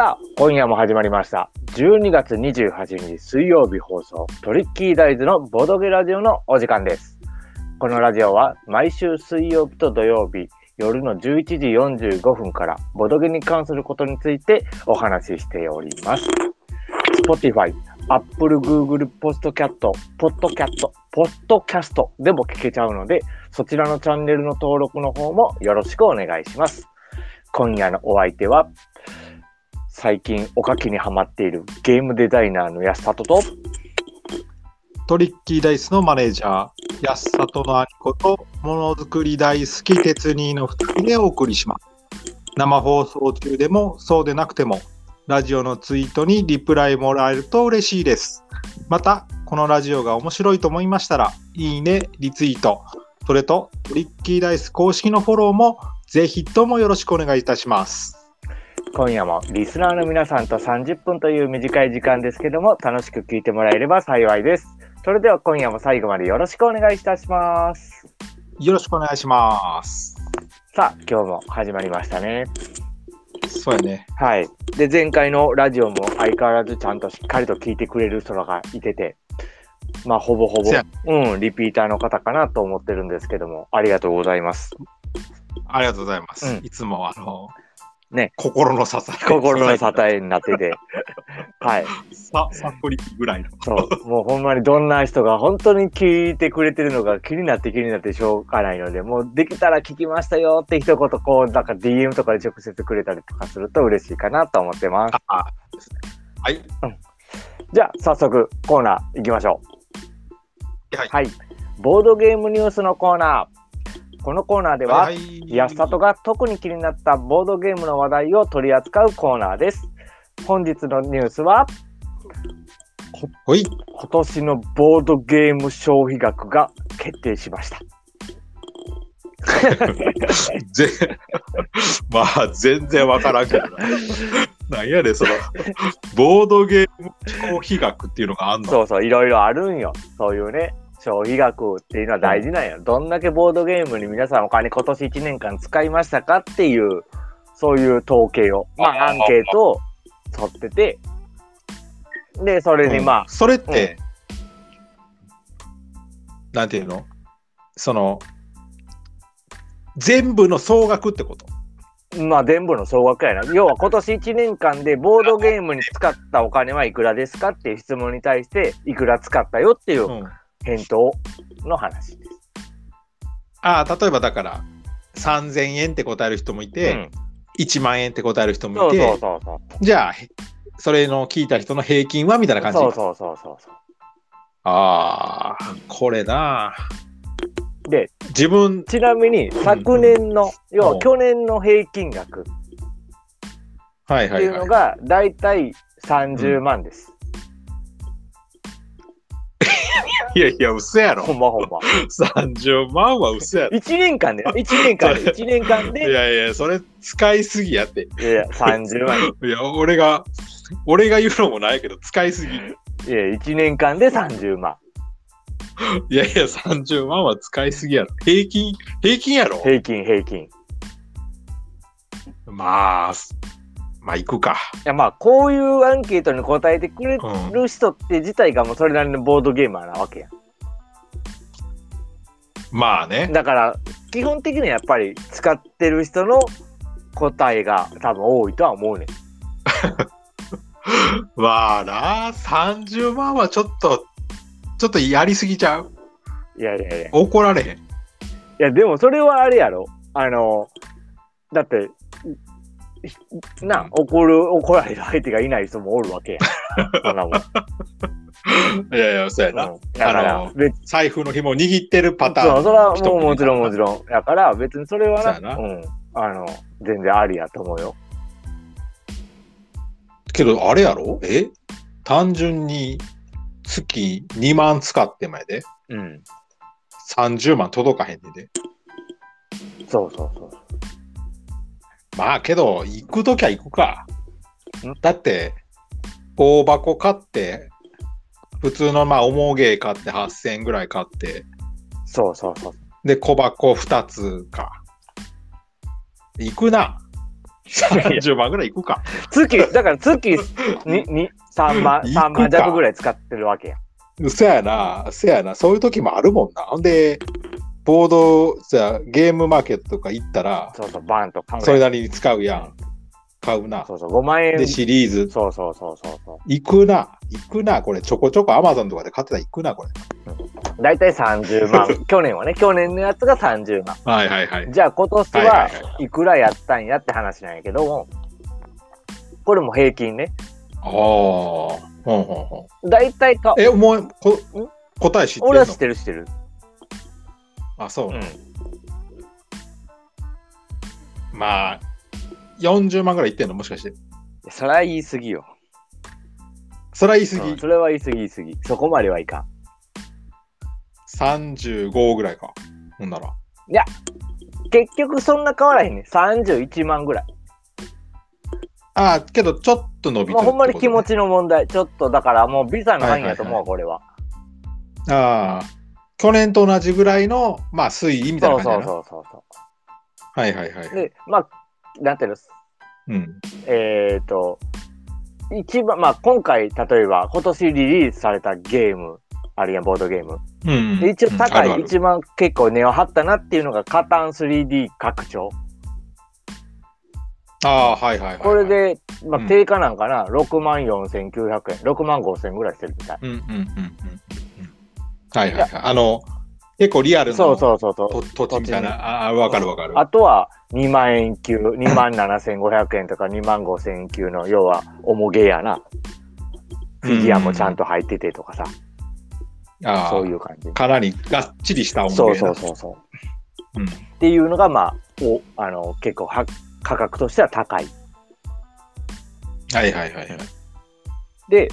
さあ、今夜も始まりました。12月28日水曜日放送、トリッキーダイズのボドゲラジオのお時間です。このラジオは毎週水曜日と土曜日、夜の11時45分からボドゲに関することについてお話ししております。Spotify、Apple、Google、ポストキャット、ポッドキャット、ポッドキャストでも聞けちゃうので、そちらのチャンネルの登録の方もよろしくお願いします。今夜のお相手は、最近おかきにハマっているゲームデザイナーの安里と、トリッキーダイスのマネージャー、安里の兄子と、ものづくり大好き鉄人の2人でお送りします。生放送中でも、そうでなくても、ラジオのツイートにリプライもらえると嬉しいです。また、このラジオが面白いと思いましたら、いいね、リツイート、それとトリッキーダイス公式のフォローも、ぜひともよろしくお願いいたします。今夜もリスナーの皆さんと30分という短い時間ですけども、楽しく聞いてもらえれば幸いです。それでは今夜も最後までよろしくお願いいたします。よろしくお願いします。さあ、今日も始まりましたね。そうやね。はい。で、前回のラジオも相変わらずちゃんとしっかりと聞いてくれる人がいてて、まあ、ほぼほぼうん、リピーターの方かなと思ってるんですけども、ありがとうございます。ありがとうございます。うんいつも、あの、ね心の支え。心の支えになってて、はい。さ、さっくりぐらいの。そう、もうほんまにどんな人が本当に聞いてくれてるのが気になって気になってしょうがないので、もうできたら聞きましたよって一言こう、なんか DM とかで直接くれたりとかすると嬉しいかなと思ってます。あはい。じゃあ早速コーナー行きましょう。はいはい。ボードゲームニュースのコーナー。このコーナーでは、い安里が特に気になったボードゲームの話題を取り扱うコーナーです。本日のニュースは、ほい。今年のボードゲーム消費額が決定しました。ぜまあ、全然わからんけどな。なんやねんその、ボードゲーム消費額っていうのがあんの？そうそう、いろいろあるんよ。そういうね、消費額っていうのは大事なんよ。どんだけボードゲームに皆さんお金今年1年間使いましたかっていう、そういう統計を、まあ、アンケートを取ってて、で、それにまあうん、それって、なんていうの？その、全部の総額ってこと？まあ全部の総額やな。要は今年1年間でボードゲームに使ったお金はいくらですかっていう質問に対して、いくら使ったよっていううん。返答の話です。ああ、例えばだから、3000円って答える人もいて、うん1万円って答える人もそういて、そうそうそう。じゃあ、へそれの聞いた人の平均はみたいな感じ？そうそうそうそうそああ、これな。う。で、自分、ちなみに昨年の、要うんは去年の平均額っはいてはいいうはい。のがだいたい30万です。いやいや、嘘やろほ。んまほんま。30万は嘘やろ。1 年間で、1年間で、1年間いで、やいや、それ使いすぎやって。いや、30万。いや、俺が、俺が言うのもないけど、使いすぎ。いいや、1年間で30万。やいや、30万は使いすぎやろ。平均、平均やろ。平均、平均。いまあ、まあ、行くか。や、まあ、こういうアンケートに答えてくれうん。る人って自体がもうそれなりのボードゲーマーなわけや。まあね。だから、基本的にはやっぱり使ってる人の答えが多分多いとは思うねん。まあな、30万はちょっと、ちょっとやりすぎちゃう？いやいやいや。い怒られへん？や、でもそれはあれやろ。あの、だって、ひな、怒る、怒られる相手がいない人もおるわけやん。そんなもん。いやいや、そうやな。うんだからあの、別財布の紐握ってるパターン。そう、それは人もうもちろんもいちろん。だから別にそれはな、なうん。あの、全然ありやと思うよ。けど、あれやろ？え？単純に月2万使ってまで？うん。30万届かへんねんで。そうそうそう。まあけど、行くときは行くかん。だって、大箱買って、普通のまあ、重芸買って8000円ぐらい買って、そうそうそう。で、小箱2つか。行くな。30万ぐらいいくか。月、だから月に に3万、いくか3万弱ぐらい使ってるわけや。そやな、そやな、そういう時もあるもんな。ほんで、ボード、じゃあゲームマーケットとか行ったら、そうそう、バンと買うそれなりに使うやん。買うな。そうそう、5万円。で、シリーズ、そうそうそうそうそ行くな。行くな。これ、ちょこちょこアマゾンとかで買ってたら行くな、これ。う。だいたい30万。去年はね、去年のやつが30万。はいはいはい。じゃあ今年はいくらやったんやって話なんやけども、これも平均ね。ああ。ほんほんほん。だいたいか、え、お前、こ答え知ってんの？俺は知ってる知ってる。あ、そうう。ん。まあ、40万ぐらいいってんの？もしかして。それは言い過ぎよ。それは言い過ぎ。うんそれは言い過ぎ言い過ぎ。そこまではいかん。35ぐらいか。ほんなら。結局そんな変わらへんね。31万ぐらい。ああ、けどちょっと伸びてるまあ、ほんまに気持ち。ちの問題。ちょっとだからもうビザの範囲やと思うわ、これは。ああ。去年と同じぐらいの、まあ、推移みたいそうそうな感じだな。そうそうそ。はいはいはいうで、まあ、なんていうの、うん。えっ、と、一番、まあ今回、例えば今年リリースされたゲーム、あるいはボードゲーム。うん一応高い、うんあるある一番結構値を張ったなっていうのが、カタン 3D 拡張。ああ、はいはいはいはい。これ、で、まあうん定価なんかな、6万4900円、6万5000円ぐらいしてるみたい。うんうんうんうんうんうん。はいはいはい。あの、結構リアルなそうそうそうそう。と土地みたいな。あかるわかる。あとは2万円級、2万7500円とか2万5000円級の、要は、重げやな。フィギュアもちゃんと入っててとかさ、ああそういう感じ。かなりがっちりした音そう源そうそうそう。うんっていうのが、まあ、おあの結構は価格としては高い。はいはいはいはい。で、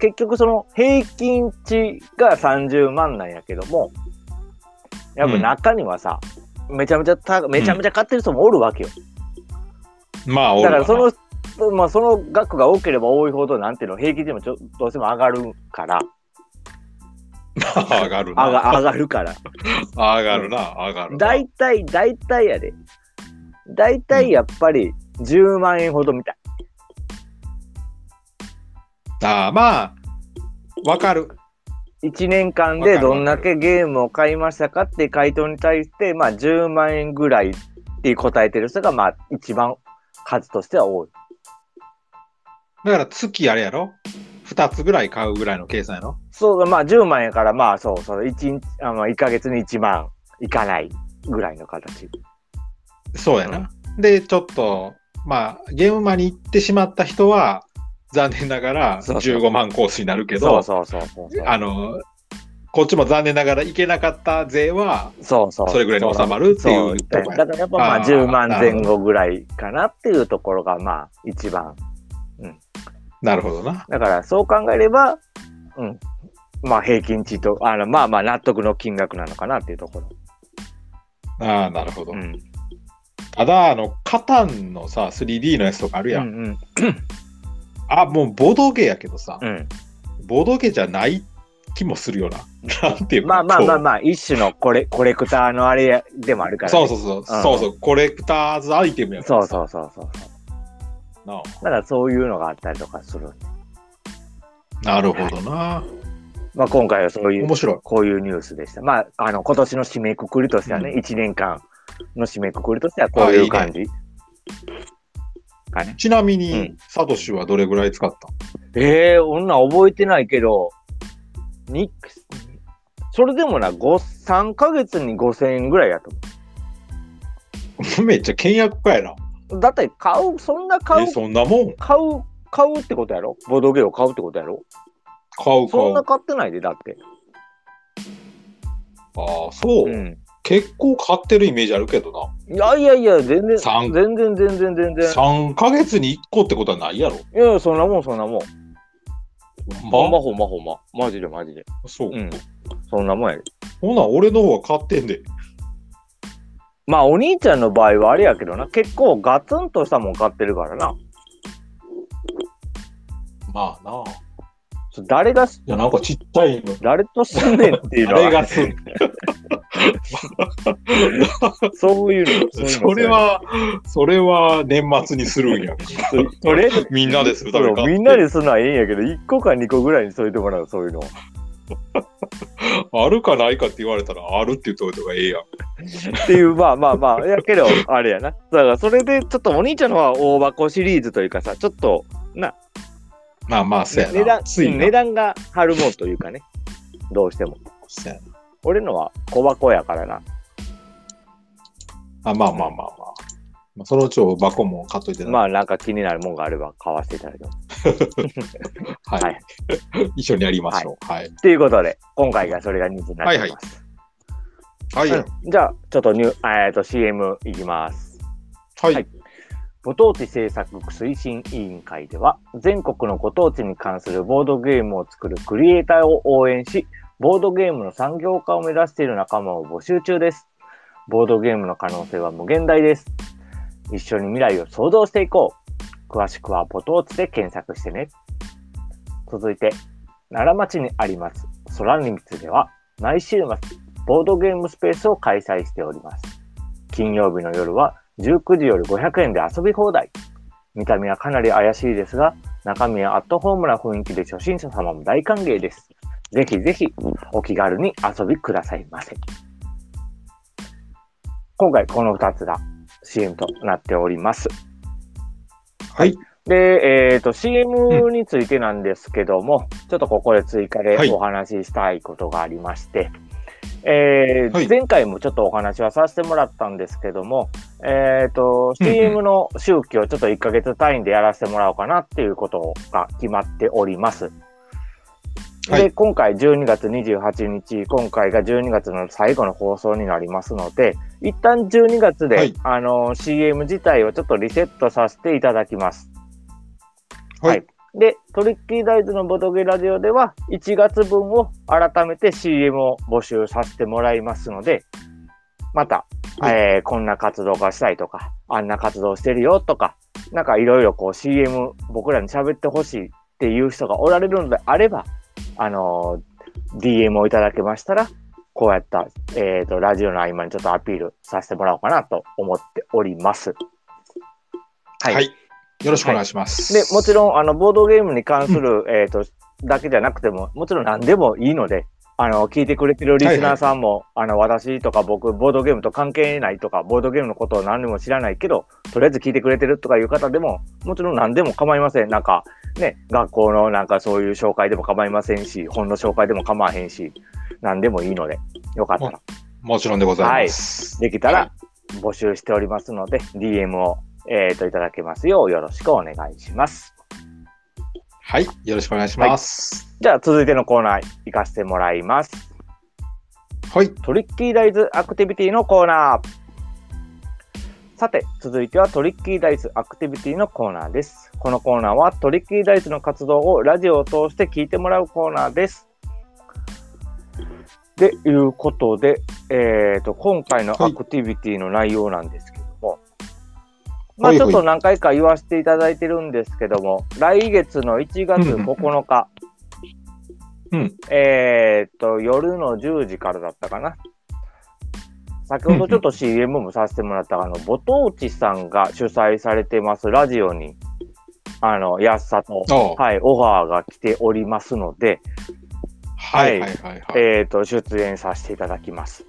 結局その平均値が30万なんやけども、やっぱ中にはさ、めちゃめちゃためちゃめちゃ買ってる人もおるわけよ。まあ、おるわなだからその、まあ、その額が多ければ多いほど、なんていうの、平均でもちょどうしても上がるから、上がるな。上が上がるから。上がるな、上がるな。大体、大体やで。大体やっぱり10万円ほどみたい。ああ、まあ、わかる。1年間でどんだけゲームを買いましたかって回答に対して、まあ10万円ぐらいって答えてる人が、まあ一番数としては多い。だから月あれやろ ?2 つぐらい買うぐらいの計算やろ？そう、まあ10万円から、まあそうそう、1日、あの1ヶ月に1万いかないぐらいの形。そうやな。で、ちょっと、まあ、ゲームマに行ってしまった人は、残念ながらそうそう15万コースになるけど。あの、こっちも残念ながら行けなかった税は、そうそう。それぐらいに収まるっていうだからやっぱまああー10万前後ぐらいかなっていうところがまあ一番。なるほどな。だからそう考えれば、うん。まあ平均値と、あのまあまあ納得の金額なのかなっていうところ。ああ、なるほど。うん。ただ、あの、カタンのさ、3D のやつとかあるやん。うんあ、もうボドゲやけどさ、うん。ボドゲじゃない気もするよな。なんていうか。まあまあまあこまあ、一種のコレコレクターのあれでもあるから、うそうね。そうそう、そうそう、コレクターズアイテムやかそう。そうそうそう。なあだからそういうのがあったりとかする。なるほどな。まあ今回はそういう、面白い。こういうニュースでした。まあ、あの、今年の締めくくりとしてはね、う一、年間の締めくくりとしてはこういう感じ。かね。ちなみうにん、サトシはどれぐらい使った？ええー、女覚えてないけど、に、それでもな、5、3ヶ月に5000円ぐらいやと めっちゃ倹約家やな。思う。だって買う、そんな買うえ、、そんなもん？買う、買うってことやろ？ボードゲームを買うってことやろ？買う買う。そんな買ってないで、だって。ああ、そう、うん。結構買ってるイメージあるけどな。いやいやいや、全然、三全然全然全然。3ヶ月に1個ってことはないやろ。いやいや、そんなもん、そんなもん。ほんま？ほんまほんま。マジでマジで。そう。うん。そんなもんやで。ほな、俺の方が買ってんで。まあ、お兄ちゃんの場合はあれやけどな、結構ガツンとしたもん買ってるからな。まあな。そ誰が、いや、なんかちっちゃいの。誰とすんねんっていうのは。誰がすんそういうの。そういうのそれは、それは年末にするんや。とりあえず、みんなでするみんなでするのはいいんやけど、1個か2個ぐらいに添えてもらう、そういうの。あるかないかって言われたら、あるって言っといた方がええやん。っていう、まあまあまあ、やけど、あれやな。だから、それで、ちょっとお兄ちゃんのは大箱シリーズというかさ、ちょっと、な、まあまあ、そうやな。値段、ついな値段が張るもんというかね、どうしても。そうやな俺のは小箱やからな。あまあまあまあまあ。まあ、そのうちお箱も買っといてな。まあ、なんか気になるもんがあれば買わせていただきます。はい、はい一緒にやりましょう。はい。ということで、今回がそれが人数になっております。はい。はい。うんじゃあ、ちょっとニュー、えっと CM いきます。はい。はいご当地政策推進委員会では、全国のご当地に関するボードゲームを作るクリエイターを応援し、ボードゲームの産業化を目指している仲間を募集中です。ボードゲームの可能性は無限大です。一緒に未来を創造していこう。詳しくはボトーツで検索してね。続いて、奈良町にあります空に光では、毎週末、ボードゲームスペースを開催しております。金曜日の夜は19時より500円で遊び放題。見た目はかなり怪しいですが、中身はアットホームな雰囲気で初心者様も大歓迎です。ぜひぜひお気軽に遊びくださいませ。今回この2つが CM となっております。はい。で、えっ、と、CM についてなんですけども、ちょっとここで追加ではいお話ししたいことがありまして、えーはい前回もちょっとお話はさせてもらったんですけども、えっ、と、うんうん CM の周期をちょっと1ヶ月単位でやらせてもらおうかなっていうことが決まっております。で、はい今回12月28日、今回が12月の最後の放送になりますので、一旦12月で、はいあの、CM 自体をちょっとリセットさせていただきます。はい。で、トリッキーダイズのボドゲラジオでは、1月分を改めて CM を募集させてもらいますので、また、はいえーこんな活動がしたいとか、あんな活動してるよとか、なんかいろいろこう CM 僕らに喋ってほしいっていう人がおられるのであれば、あのー DM をいただけましたら、こうやった、えっ、と、ラジオの合間にちょっとアピールさせてもらおうかなと思っております。はい。はい。よろしくお願いします。で、もちろん、あの、ボードゲームに関する、えっ、と、だけじゃなくても、もちろん何でもいいので、あの、聞いてくれてるリスナーさんも、あの、私とか僕、ボードゲームと関係ないとか、ボードゲームのことを何にも知らないけど、とりあえず聞いてくれてるとかいう方でも、もちろん何でも構いません。なんか、ね、学校のなんかそういう紹介でも構いませんし、本の紹介でも構わへんし、何でもいいので、よかったら、もちろんでございます。できたらはい募集しておりますので、DM を、えっ、と、いただけますようよろしくお願いします。はい。よろしくお願いします。じゃあ続いてのコーナー行かせてもらいます。はい。トリッキーダイズアクティビティのコーナー。さて、続いてはトリッキーダイズアクティビティのコーナーです。このコーナーはトリッキーダイズの活動をラジオを通して聞いてもらうコーナーです。で、いうことで、えっ、と、今回のアクティビティの内容なんですけども、まあはいはいちょっと何回か言わせていただいてるんですけども、来月の1月9日、うん。えーっと、夜の10時からだったかな。先ほどちょっと CM もさせてもらった、あの、ぼとうちさんが主催されてますラジオに、あの、安さと、はい、オファーが来ておりますので、はいはいはいはい。えーっと、出演させていただきます。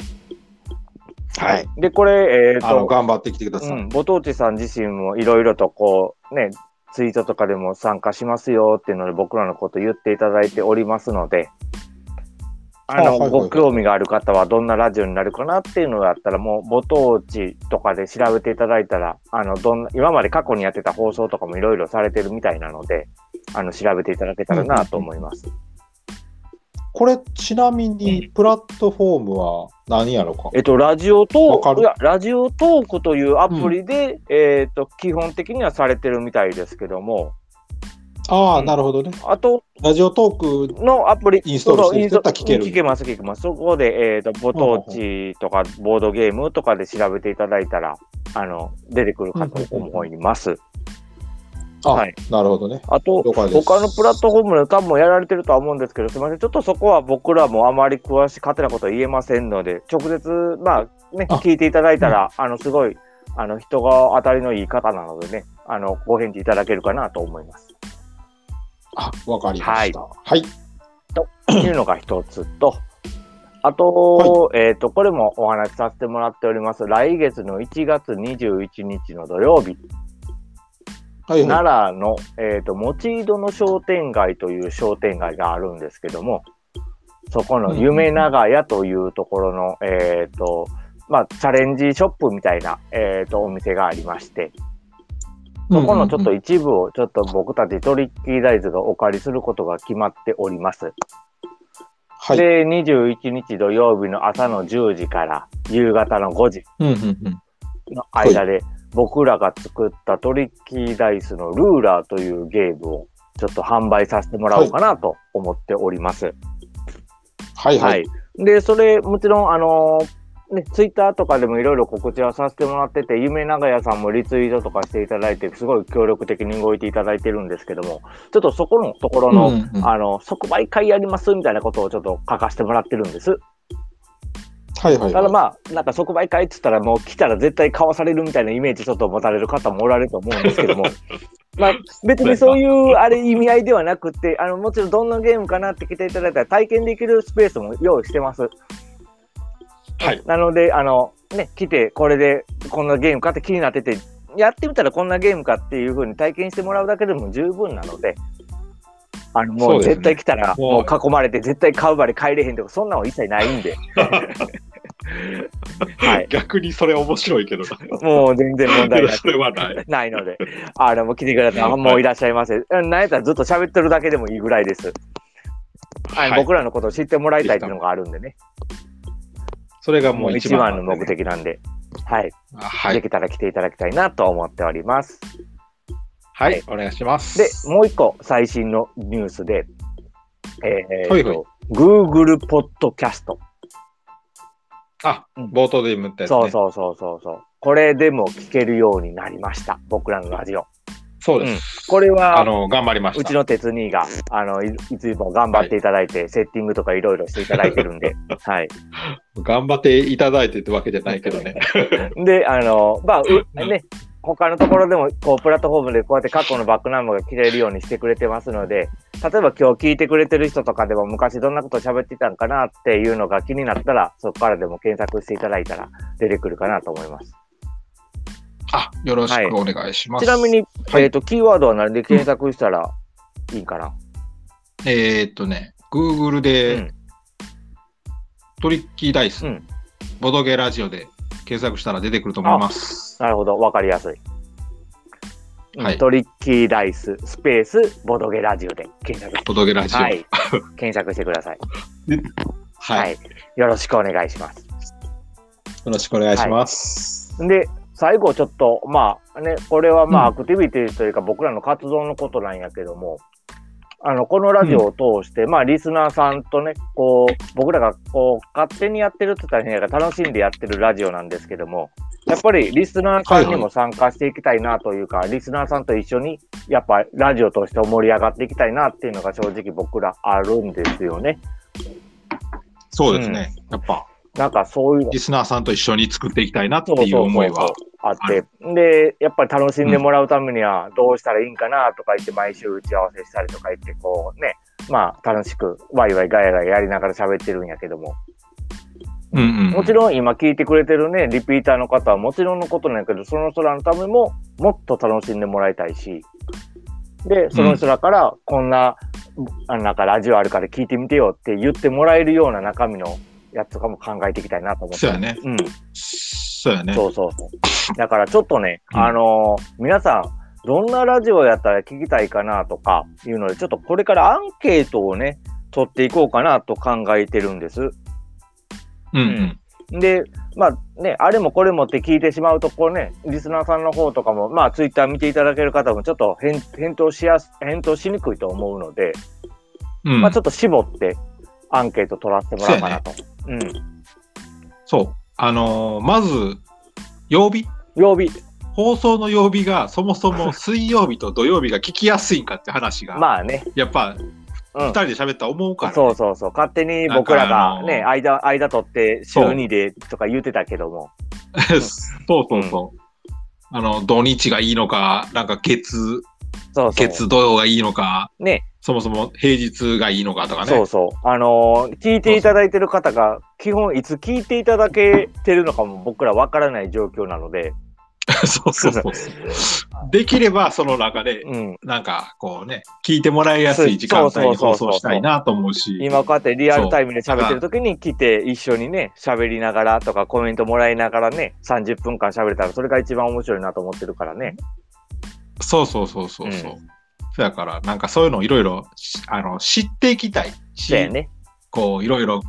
はい。で、これ、えーっあの、と、頑張ってきてください。うん、ぼとうちさん自身もいろいろとこう、ね、ツイートとかでも参加しますよっていうので僕らのこと言っていただいておりますので、あの、ご興味がある方はどんなラジオになるかなっていうのがあったら、もう、ぼとうちとかで調べていただいたら、あの、どんな、今まで過去にやってた放送とかもいろいろされてるみたいなので、あの、調べていただけたらなと思います。これ、ちなみに、プラットフォームは何やろか？えっと、ラジオトーク、いや、ラジオトークというアプリで、えっと、基本的にはされてるみたいですけども、ああ、うんなるほどね。あと、ラジオトーク、のアプリ、インストールしてたら聞ける聞けます、聞けます。そこで、えっ、と、ご当地とか、ボードゲームとかで調べていただいたら、あの、出てくるかと思います。あ、はいなるほどね。あと、他のプラットフォームで多分やられてるとは思うんですけど、すみません、ちょっとそこは僕らもあまり詳しい、勝手なことは言えませんので、直接、まあね、あ聞いていただいたら、あの、すごい、あの、人が当たりのいい方なのでね、あの、ご返事いただけるかなと思います。あ、わかりました。はい。というのが一つと、あと、えっ、と、これもお話しさせてもらっております。来月の1月21日の土曜日、はい、はい。奈良の、えっ、と、持井戸の商店街という商店街があるんですけども、そこの夢長屋というところの、えっ、と、まあ、チャレンジショップみたいな、えっ、と、お店がありまして、そこのちょっと一部をちょっと僕たちトリッキーダイズがお借りすることが決まっております。はい。で、21日土曜日の朝の10時から夕方の5時。の間で、僕らが作ったトリッキーダイスのルーラーというゲームをちょっと販売させてもらおうかなと思っております。はいは。はいい。で、それ、もちろん、あのーね、ツイッターとかでもいろいろ告知はさせてもらってて、夢長屋さんもリツイートとかしていただいて、すごい協力的に動いていただいてるんですけども、ちょっとそこのところの、うんうんあの、即売会やりますみたいなことをちょっと書かせてもらってるんです。はいはい。ただまあ、なんか即売会って言ったらもう来たら絶対買わされるみたいなイメージちょっと持たれる方もおられると思うんですけども、まあ別にそういうあれ意味合いではなくて、あのもちろんどんなゲームかなって来ていただいたら体験できるスペースも用意してます。はい。なので、あの、ね、来て、これでこんなゲームかって気になってて、やってみたらこんなゲームかっていう風に体験してもらうだけでも十分なので、あの、もそう絶対来たら、もう囲まれて絶対買うまで帰れへんとか、そんなの一切ないんで。はい。逆にそれ面白いけどな。もう全然問題な それはない。ないので、あの、もう来てくれたら、もういらっしゃいませ。うんなんやったらずっと喋ってるだけでもいいぐらいです。はい僕らのことを知ってもらいたいっていうのがあるんでね。それがもう一一番ね目的なんで、はい。あはい。できたら来ていただきたいなと思っております。はい。お願いします。で、もう一個最新のニュースで、えーはい Google ポッドキャスト。あうん、冒頭で言ったやつね。そうそうそうそうそう。これでも聞けるようになりました。僕らのラジオ。そうです。これは、あの、頑張りました。うちの鉄兄が、あの、いいつも頑張っていただいて、セッティングとかいろいろしていただいてるんで、はい。頑張っていただいてってわけじゃないけどね。で、あの、まあ、うね、他のところでも、こう、プラットフォームでこうやって過去のバックナンバーが切れるようにしてくれてますので、例えば今日聞いてくれてる人とかでも昔どんなこと喋ってたんかなっていうのが気になったら、そこからでも検索していただいたら出てくるかなと思います。あ、よろしくお願いします。ちなみに、はいえっ、と、キーワードは何で検索したらいいかな、えーっとね、Google で、うんトリッキーダイス、うんボドゲラジオで検索したら出てくると思います。なるほど、わかりやすい。うんはいトリッキーダイス、スペース、ボドゲラジオで検索ボドゲラジオ。ははい。い。検索してください。は。はいい。よろしくお願いします。よろしくお願いします。で、最後ちょっと、まあね、これはまあ、うんアクティビティというか僕らの活動のことなんやけども、あの、このラジオを通して、まあ、リスナーさんとね、こう、僕らがこう、勝手にやってるって言ったら変やから楽しんでやってるラジオなんですけども、やっぱりリスナーさんにも参加していきたいなというか、リスナーさんと一緒に、やっぱラジオとして盛り上がっていきたいなっていうのが正直僕らあるんですよね。そうですね。やっぱ、なんかそういうの。リスナーさんと一緒に作っていきたいなっていう思いは。あって、で、やっぱり楽しんでもらうためにはどうしたらいいんかなとか言って毎週打ち合わせしたりとか言って、こうね、まあ楽しくワイワイガヤガヤやりながら喋ってるんやけども、うんうん。もちろん今聞いてくれてるね、リピーターの方はもちろんのことなんやけど、その人らのためももっと楽しんでもらいたいし、で、その人らからこんな、あなんかラジオあるから聞いてみてよって言ってもらえるような中身のやつとかも考えていきたいなと思って。そうやね。うん。そうやね。そうそうそう。だからちょっとね、うんあのー皆さん、どんなラジオやったら聞きたいかなとかいうので、ちょっとこれからアンケートをね、取っていこうかなと考えてるんです。うんうん。で、まあね、あれもこれもって聞いてしまうと、こうね、リスナーさんの方とかも、まあツイッター見ていただける方もちょっと返返答しやす、返答しにくいと思うので、うんまあちょっと絞ってアンケート取らせてもらおうかなと。うん。そう。あのーまず、曜日？曜日。放送の曜日がそもそも水曜日と土曜日が聞きやすいんかって話が、まあね。やっぱうん二人で喋ったら思うから、そうそうそう。勝手に僕らがね、なんか間、間取って週2でとか言ってたけども。そうそうそう。あの、土日がいいのか、なんか月、そうそう。月土曜がいいのか、ね。そもそも平日がいいのかとかね。そうそう。あのー聞いていただいてる方が、基本いつ聞いていただけてるのかも僕らわからない状況なので、そうそうそう。できれば、その中で、うん。なんか、こうね、聞いてもらいやすい時間帯に放送したいなと思うし。今こうやってリアルタイムで喋ってる時に来て一緒にね、喋りながらとかコメントもらいながらね、30分間喋れたらそれが一番面白いなと思ってるからね。そうそうそうそうそう。うんそやから、なんかそういうのをいろいろ、あの、知っていきたいし、ね。こう、いろいろ、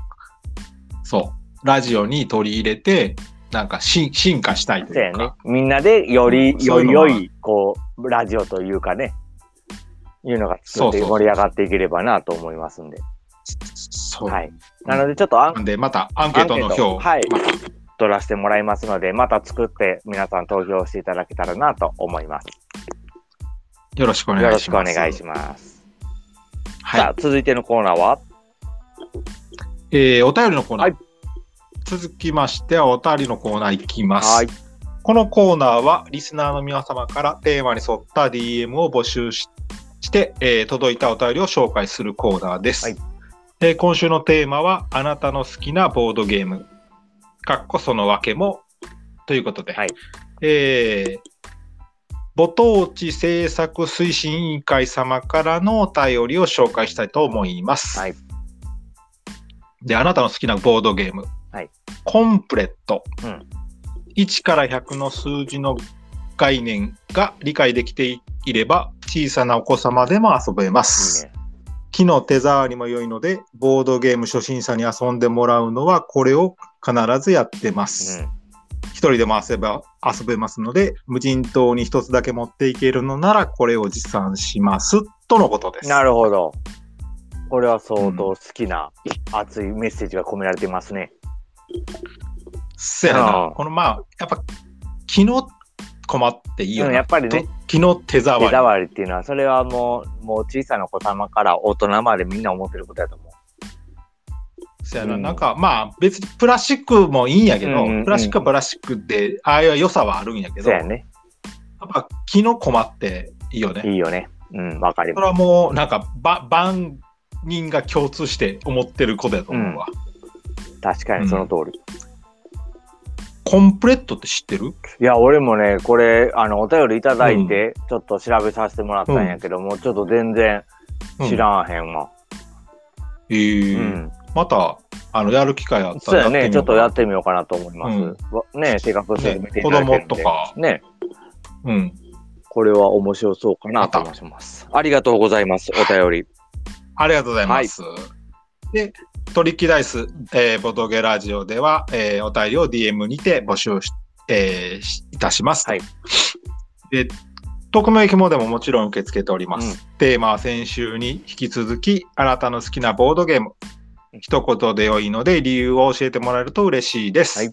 そう、ラジオに取り入れて、なんかし進化したいとそうやねいうか。。みんなでより、より良い、こう、ラジオというかね、いうのが作って盛り上がっていければなと思いますんで。そう。はい。なのでちょっとアンで、またアンケートの表、はい取らせてもらいますので、また作って皆さん投票していただけたらなと思います。よろしくおよろしくお願いします。願いします。はいさあ、続いてのコーナーは？えーお便りのコーナー。はい続きましては、お便りのコーナーいきます。はい。このコーナーは、リスナーの皆様からテーマに沿った DM を募集しして、えー届いたお便りを紹介するコーナーです。はいえー今週のテーマは、あなたの好きなボードゲーム。かっこそのわけも。ということで、はいえーご当地制作推進委員会様からのお便りを紹介したいと思います。はいで、あなたの好きなボードゲーム。はいコンプレット。うん1から100の数字の概念が理解できていれば、小さなお子様でも遊べまいいす。ね。木の手触りも良いので、ボードゲーム初心者に遊んでもらうのは、これを必ずやってます。一人でも遊べば遊べますので、無人島に一つだけ持っていけるのなら、これを持参します。とのことです。うん。なるほど。これは相当好きな熱いメッセージが込められていますね。せやう。なんこのまあ、やっぱ、木の駒っていいよな。うんやっぱりねと木の手触り。手触りっていうのは、それはもう、もう小さなお子様から大人までみんな思ってることだと思う。せやな、うんなんかまあ別にプラスチックもいいんやけど、うんうんうんプラスチックはプラスチックで、ああいう良さはあるんやけど、やっそうやね。ぱ木の駒っていいよね。いいよね。うん、わかりそまれはもうなんかば万人が共通して思ってることやと思うわ。す。確かにその通り。コンプレットって知ってる？いや、俺もね、これ、あの、お便りいただいて、ちょっと調べさせてもらったんやけども、ちょっと全然知らんへんわ。えーうん。またあのやる機会あったらそうやね、ちょっとやっってみようかなと思います。うんわね、性格みよう進めてい子供ただけるんで。とか、ね、うん、これは面白そうかなと思います。ありがとうございます、お便り。ありがとうございます。で、トリッキーダイス、えーボトゲラジオでは、えーお便りを DM にて募集し,、えーしいたします。はいで、匿名希望でももちろん受け付けております。うんテーマは先週に引き続き、あなたの好きなボードゲーム、一言で良いので理由を教えてもらえると嬉しいです。はい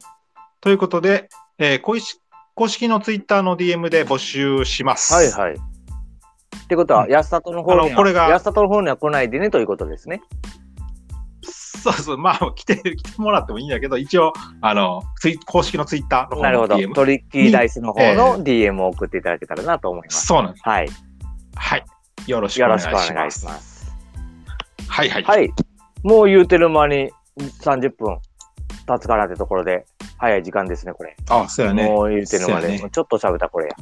ということで、えー公式公式のツイッターの DM で募集します。はいはい。ってことは、うん安里の方には、これが安里の方には来ないでねということですね。そうそう、まあ、来て、来てもらってもいいんだけど、一応、あの、ツイ公式のツイッターの方のなるほど。トリッキーダイスの方の DM を送っていただけたらなと思います。そうなんです。はい。はい。よろしくおよ願いします。ろしくお願いします。はいはい。はい。もう言うてる間に30分経つからってところで、早い時間ですね、これ。あ、そうやね。もう言うてる間で、ねちょっと喋ったこれや。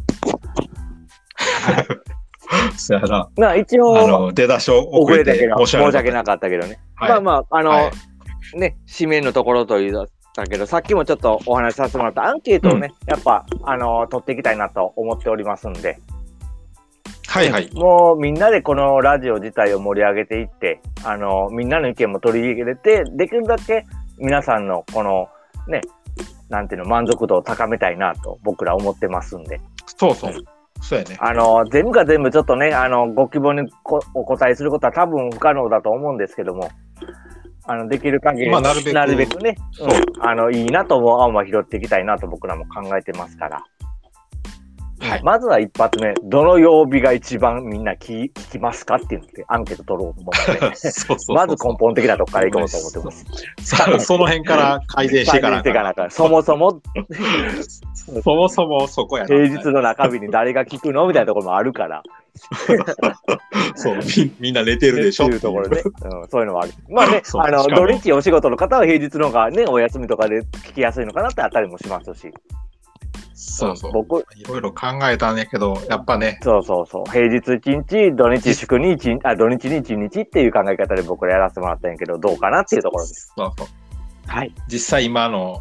そうやな。まあ一あ応、の、出だしを遅遅れて申し訳なかったけどね。はいまあまあ、あの、はいね、締めのところと言ったけど、さっきもちょっとお話しさせてもらったアンケートをね、やっぱ、あの、取っていきたいなと思っておりますんで、た。はいはい。もうみんなでこのラジオ自体を盛り上げていって、あの、みんなの意見も取り入れて、できるだけ皆さんのこの、ね、なんていうの、満足度を高めたいなと僕ら思ってますんで、そうそう。そうやね。あの、全部が全部ちょっとね、あの、ご希望にこお答えすることは多分不可能だと思うんですけども、あの、できる限り、まあなるべくね、うん。あの、いいなと思う案は拾っていきたいなと僕らも考えてますから。はい。まずは一発目、どの曜日が一番みんな聞聞きますかっていうので、アンケート取ろうと思って、そうそうそうまず根本的なとこからいこうと思ってます。さその辺から改善していかなかなそもそも。そもそもそこやな。平日の中日に誰が聞くのみたいなところもあるから、そうみみんな寝てるでしょ。っていうところね、うん、そういうのもある。まあね、あの土日お仕事の方は平日の方がね、お休みとかで聞きやすいのかなってあったりもしますし、そうそう。僕、いろいろ考えたんやけど、やっぱね、そうそうそう、平日1日、土日祝に1日、あ土日に1日っていう考え方で僕らやらせてもらったんやけど、どうかなっていうところです。そうそうはい。実際今の、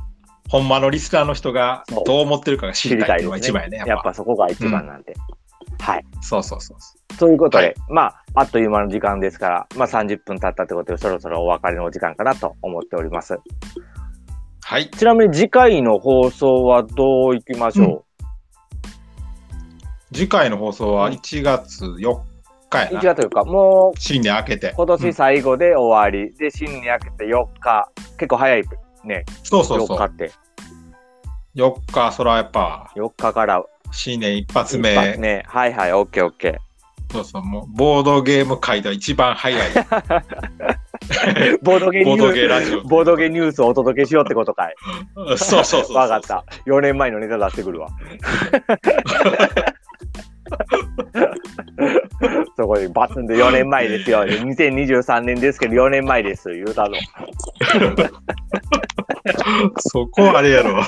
ほんまのリスナーの人がそうどう思ってるかが知知りたいっていうのが。一番やね。やっぱそこが一番なんで。はい。そうそうそう。ということで、はいまあ、あっという間の時間ですから、まあ30分経ったってことで、そろそろお別れのお時間かなと思っております。はい。ちなみに次回の放送はどういきましょ次回の放送は1月4日やう、な。?1 月というか、もう新年明けて。今年最後で終わり、で、新年明けて4日、結構早いね、4そうそうそう日。って。4日、それはやっぱ、4日から新年一発目。一発目。はいはい、オッケーオッケそうそう、もう、ボードゲーム界では一番早い。ー。ボードゲボー。ボードゲニュースをお届けしようってことかい。そうそうそう。わかった。4年前のネタ出してくるわ。そこにバツンで4年前ですよ。2023年ですけど4年前です。言うたの。そこあれやろ。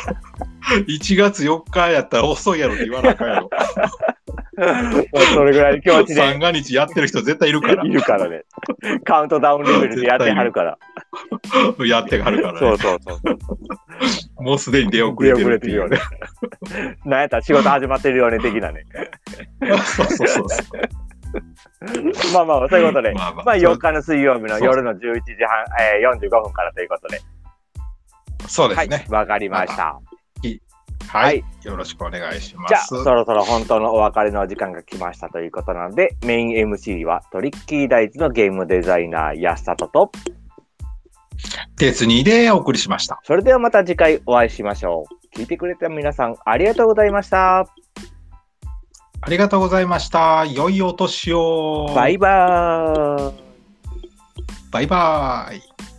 1月4日やったら遅いやろって言わなあかんやろ。それぐらいの気持ちで三が日やってる人絶対いるからい。るからね。カウントダウンレベルでやってはるから。やってはるからねそう。そうそう。もうすでに出遅れてる出遅れてなんやったら仕事始まってるよね、的なね。そうそうそうそう。まあまあ、そういうことで。まあまあまあ、4日の水曜日の夜の11時半、えー、45分からということで。はいそうですね。、わかりました。ははいい。よろしくお願いしまじゃあ、す。そろそろ本当のお別れの時間が来ましたということなので、メイン MC はトリッキーダイズのゲームデザイナー、安里と、鉄にでお送りしました。それではまた次回お会いしましょう。聞いてくれた皆さん、ありがとうございました。ありがとうございました。良いお年を。バイバーイ。バイバイ。